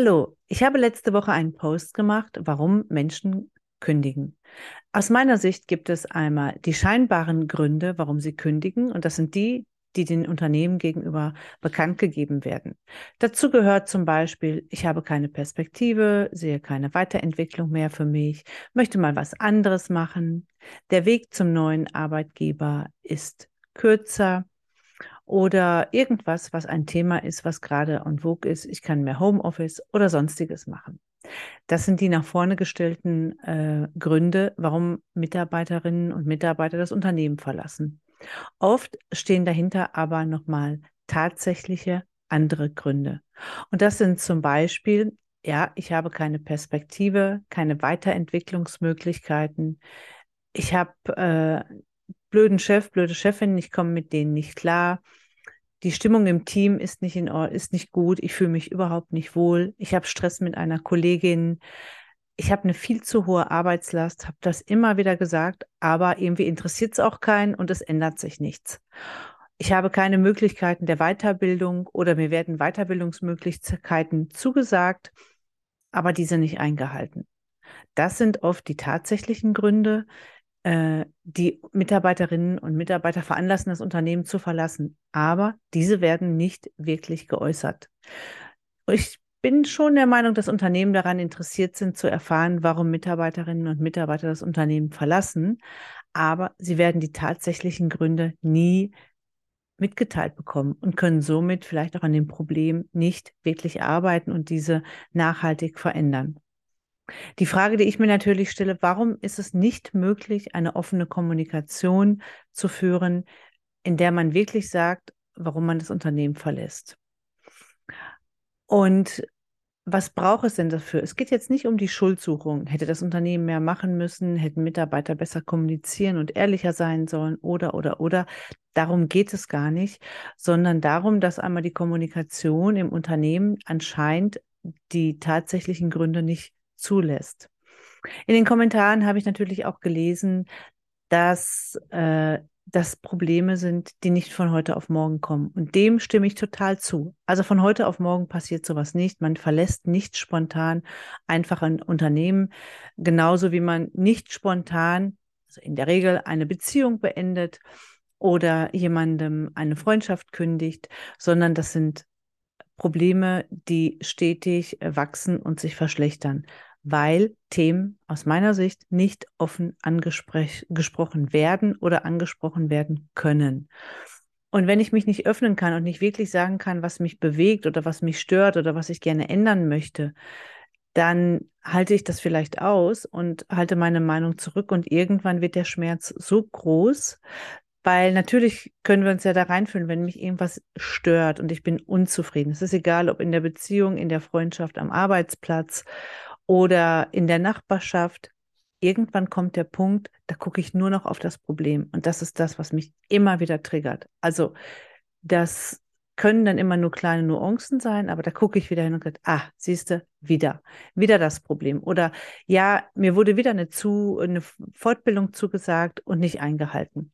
Hallo, ich habe letzte Woche einen Post gemacht, warum Menschen kündigen. Aus meiner Sicht gibt es einmal die scheinbaren Gründe, warum sie kündigen, und das sind die, die den Unternehmen gegenüber bekannt gegeben werden. Dazu gehört zum Beispiel, ich habe keine Perspektive, sehe keine Weiterentwicklung mehr für mich, möchte mal was anderes machen. Der Weg zum neuen Arbeitgeber ist kürzer oder irgendwas, was ein Thema ist, was gerade en vogue ist. Ich kann mehr Homeoffice oder sonstiges machen. Das sind die nach vorne gestellten äh, Gründe, warum Mitarbeiterinnen und Mitarbeiter das Unternehmen verlassen. Oft stehen dahinter aber nochmal tatsächliche andere Gründe. Und das sind zum Beispiel, ja, ich habe keine Perspektive, keine Weiterentwicklungsmöglichkeiten. Ich habe äh, blöden Chef, blöde Chefin, ich komme mit denen nicht klar. Die Stimmung im Team ist nicht in Ordnung, ist nicht gut. Ich fühle mich überhaupt nicht wohl. Ich habe Stress mit einer Kollegin. Ich habe eine viel zu hohe Arbeitslast, habe das immer wieder gesagt, aber irgendwie interessiert es auch keinen und es ändert sich nichts. Ich habe keine Möglichkeiten der Weiterbildung oder mir werden Weiterbildungsmöglichkeiten zugesagt, aber diese nicht eingehalten. Das sind oft die tatsächlichen Gründe, die Mitarbeiterinnen und Mitarbeiter veranlassen, das Unternehmen zu verlassen. Aber diese werden nicht wirklich geäußert. Ich bin schon der Meinung, dass Unternehmen daran interessiert sind, zu erfahren, warum Mitarbeiterinnen und Mitarbeiter das Unternehmen verlassen. Aber sie werden die tatsächlichen Gründe nie mitgeteilt bekommen und können somit vielleicht auch an dem Problem nicht wirklich arbeiten und diese nachhaltig verändern. Die Frage, die ich mir natürlich stelle, warum ist es nicht möglich, eine offene Kommunikation zu führen, in der man wirklich sagt, warum man das Unternehmen verlässt? Und was braucht es denn dafür? Es geht jetzt nicht um die Schuldsuchung. Hätte das Unternehmen mehr machen müssen, hätten Mitarbeiter besser kommunizieren und ehrlicher sein sollen oder, oder, oder. Darum geht es gar nicht, sondern darum, dass einmal die Kommunikation im Unternehmen anscheinend die tatsächlichen Gründe nicht zulässt. In den Kommentaren habe ich natürlich auch gelesen, dass äh, das Probleme sind, die nicht von heute auf morgen kommen. Und dem stimme ich total zu. Also von heute auf morgen passiert sowas nicht. Man verlässt nicht spontan einfach ein Unternehmen, genauso wie man nicht spontan, also in der Regel eine Beziehung beendet oder jemandem eine Freundschaft kündigt, sondern das sind Probleme, die stetig wachsen und sich verschlechtern weil Themen aus meiner Sicht nicht offen angesprochen werden oder angesprochen werden können. Und wenn ich mich nicht öffnen kann und nicht wirklich sagen kann, was mich bewegt oder was mich stört oder was ich gerne ändern möchte, dann halte ich das vielleicht aus und halte meine Meinung zurück und irgendwann wird der Schmerz so groß, weil natürlich können wir uns ja da reinfühlen, wenn mich irgendwas stört und ich bin unzufrieden. Es ist egal, ob in der Beziehung, in der Freundschaft, am Arbeitsplatz oder in der Nachbarschaft. Irgendwann kommt der Punkt, da gucke ich nur noch auf das Problem. Und das ist das, was mich immer wieder triggert. Also das können dann immer nur kleine Nuancen sein, aber da gucke ich wieder hin und sage, ah, siehst du, wieder, wieder das Problem. Oder ja, mir wurde wieder eine, zu, eine Fortbildung zugesagt und nicht eingehalten.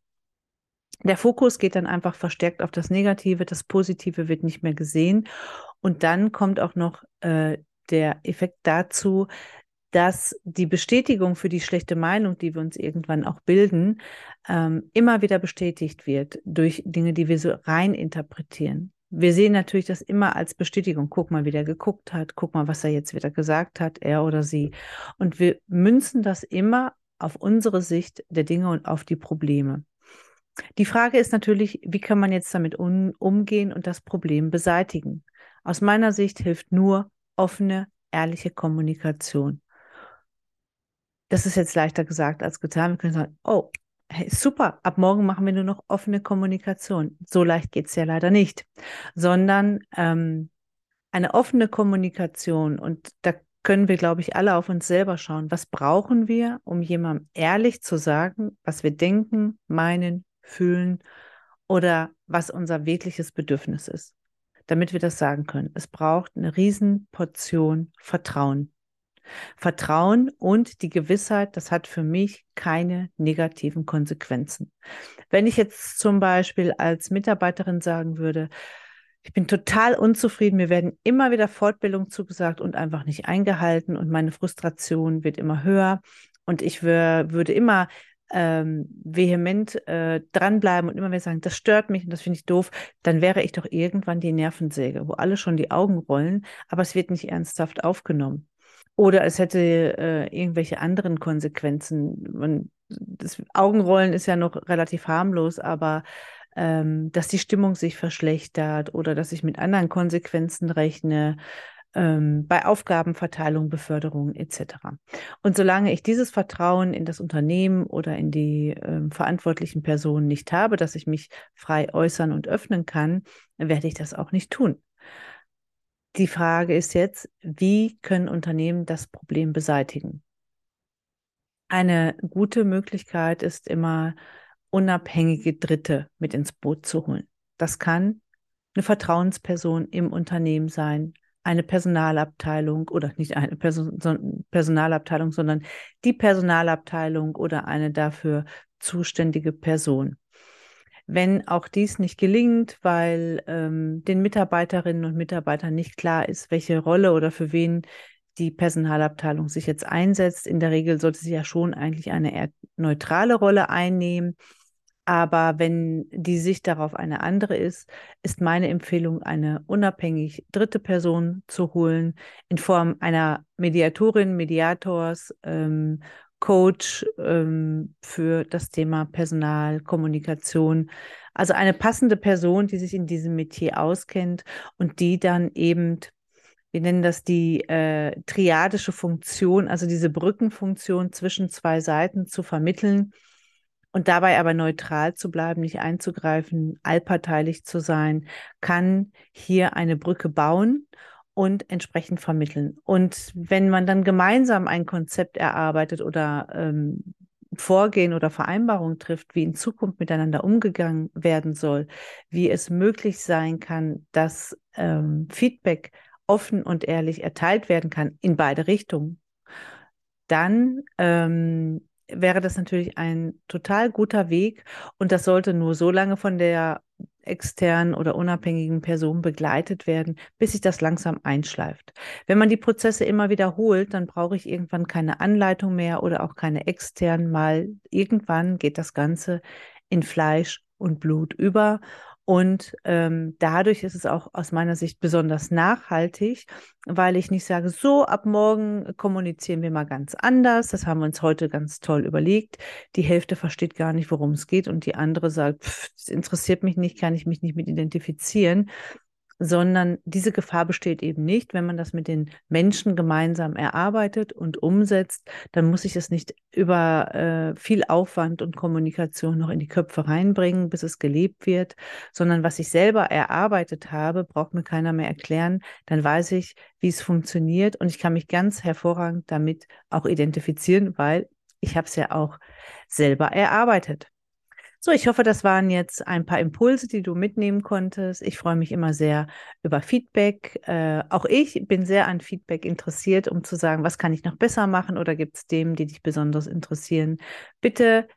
Der Fokus geht dann einfach verstärkt auf das Negative, das Positive wird nicht mehr gesehen. Und dann kommt auch noch äh, der Effekt dazu, dass die Bestätigung für die schlechte Meinung, die wir uns irgendwann auch bilden, ähm, immer wieder bestätigt wird durch Dinge, die wir so rein interpretieren. Wir sehen natürlich das immer als Bestätigung. Guck mal, wie der geguckt hat. Guck mal, was er jetzt wieder gesagt hat, er oder sie. Und wir münzen das immer auf unsere Sicht der Dinge und auf die Probleme. Die Frage ist natürlich, wie kann man jetzt damit um, umgehen und das Problem beseitigen? Aus meiner Sicht hilft nur offene, ehrliche Kommunikation. Das ist jetzt leichter gesagt als getan. Wir können sagen, oh, hey, super, ab morgen machen wir nur noch offene Kommunikation. So leicht geht es ja leider nicht, sondern ähm, eine offene Kommunikation und da können wir, glaube ich, alle auf uns selber schauen. Was brauchen wir, um jemandem ehrlich zu sagen, was wir denken, meinen, fühlen oder was unser wirkliches Bedürfnis ist? Damit wir das sagen können. Es braucht eine Riesenportion Vertrauen. Vertrauen und die Gewissheit, das hat für mich keine negativen Konsequenzen. Wenn ich jetzt zum Beispiel als Mitarbeiterin sagen würde, Ich bin total unzufrieden. Mir werden immer wieder Fortbildungen zugesagt und einfach nicht eingehalten und meine Frustration wird immer höher und ich würde immer ähm, vehement äh, dranbleiben und immer wieder sagen, das stört mich und das finde ich doof, dann wäre ich doch irgendwann die Nervensäge, wo alle schon die Augen rollen, aber es wird nicht ernsthaft aufgenommen. Oder es hätte äh, irgendwelche anderen Konsequenzen. Man, das Augenrollen ist ja noch relativ harmlos, aber ähm, dass die Stimmung sich verschlechtert oder dass ich mit anderen Konsequenzen rechne, ähm, bei Aufgabenverteilung, Beförderung etc. Und solange ich dieses Vertrauen in das Unternehmen oder in die ähm, verantwortlichen Personen nicht habe, dass ich mich frei äußern und öffnen kann, werde ich das auch nicht tun. Die Frage ist jetzt, wie können Unternehmen das Problem beseitigen? Eine gute Möglichkeit ist immer, unabhängige Dritte mit ins Boot zu holen. Das kann eine Vertrauensperson im Unternehmen sein, eine Personalabteilung oder nicht eine Person, Personalabteilung, sondern die Personalabteilung oder eine dafür zuständige Person. Wenn auch dies nicht gelingt, weil ähm, den Mitarbeiterinnen und Mitarbeitern nicht klar ist, welche Rolle oder für wen die Personalabteilung sich jetzt einsetzt, in der Regel sollte sie ja schon eigentlich eine eher neutrale Rolle einnehmen aber wenn die Sicht darauf eine andere ist, ist meine Empfehlung, eine unabhängig dritte Person zu holen, in Form einer Mediatorin, Mediators, ähm, Coach ähm, für das Thema Personal, Kommunikation. Also eine passende Person, die sich in diesem Metier auskennt und die dann eben wir nennen das die äh, triadische Funktion, also diese Brückenfunktion zwischen zwei Seiten zu vermitteln und dabei aber neutral zu bleiben, nicht einzugreifen, allparteilich zu sein, kann hier eine Brücke bauen und entsprechend vermitteln. Und wenn man dann gemeinsam ein Konzept erarbeitet oder ähm, Vorgehen oder Vereinbarung trifft, wie in Zukunft miteinander umgegangen werden soll, wie es möglich sein kann, dass ähm, Feedback offen und ehrlich erteilt werden kann in beide Richtungen, dann ähm, wäre das natürlich ein total guter Weg und das sollte nur so lange von der externen oder unabhängigen Person begleitet werden, bis sich das langsam einschleift. Wenn man die Prozesse immer wiederholt, dann brauche ich irgendwann keine Anleitung mehr oder auch keine externen, mal irgendwann geht das Ganze in Fleisch und Blut über und ähm, dadurch ist es auch aus meiner Sicht besonders nachhaltig, weil ich nicht sage, so ab morgen kommunizieren wir mal ganz anders. Das haben wir uns heute ganz toll überlegt. Die Hälfte versteht gar nicht, worum es geht und die andere sagt, pff, das interessiert mich nicht, kann ich mich nicht mit identifizieren sondern diese Gefahr besteht eben nicht, wenn man das mit den Menschen gemeinsam erarbeitet und umsetzt, dann muss ich es nicht über äh, viel Aufwand und Kommunikation noch in die Köpfe reinbringen, bis es gelebt wird, sondern was ich selber erarbeitet habe, braucht mir keiner mehr erklären, dann weiß ich, wie es funktioniert und ich kann mich ganz hervorragend damit auch identifizieren, weil ich habe es ja auch selber erarbeitet. So, ich hoffe, das waren jetzt ein paar Impulse, die du mitnehmen konntest. Ich freue mich immer sehr über Feedback. Äh, auch ich bin sehr an Feedback interessiert, um zu sagen, was kann ich noch besser machen oder gibt es Themen, die dich besonders interessieren. Bitte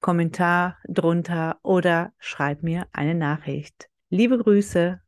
Kommentar drunter oder schreib mir eine Nachricht. Liebe Grüße.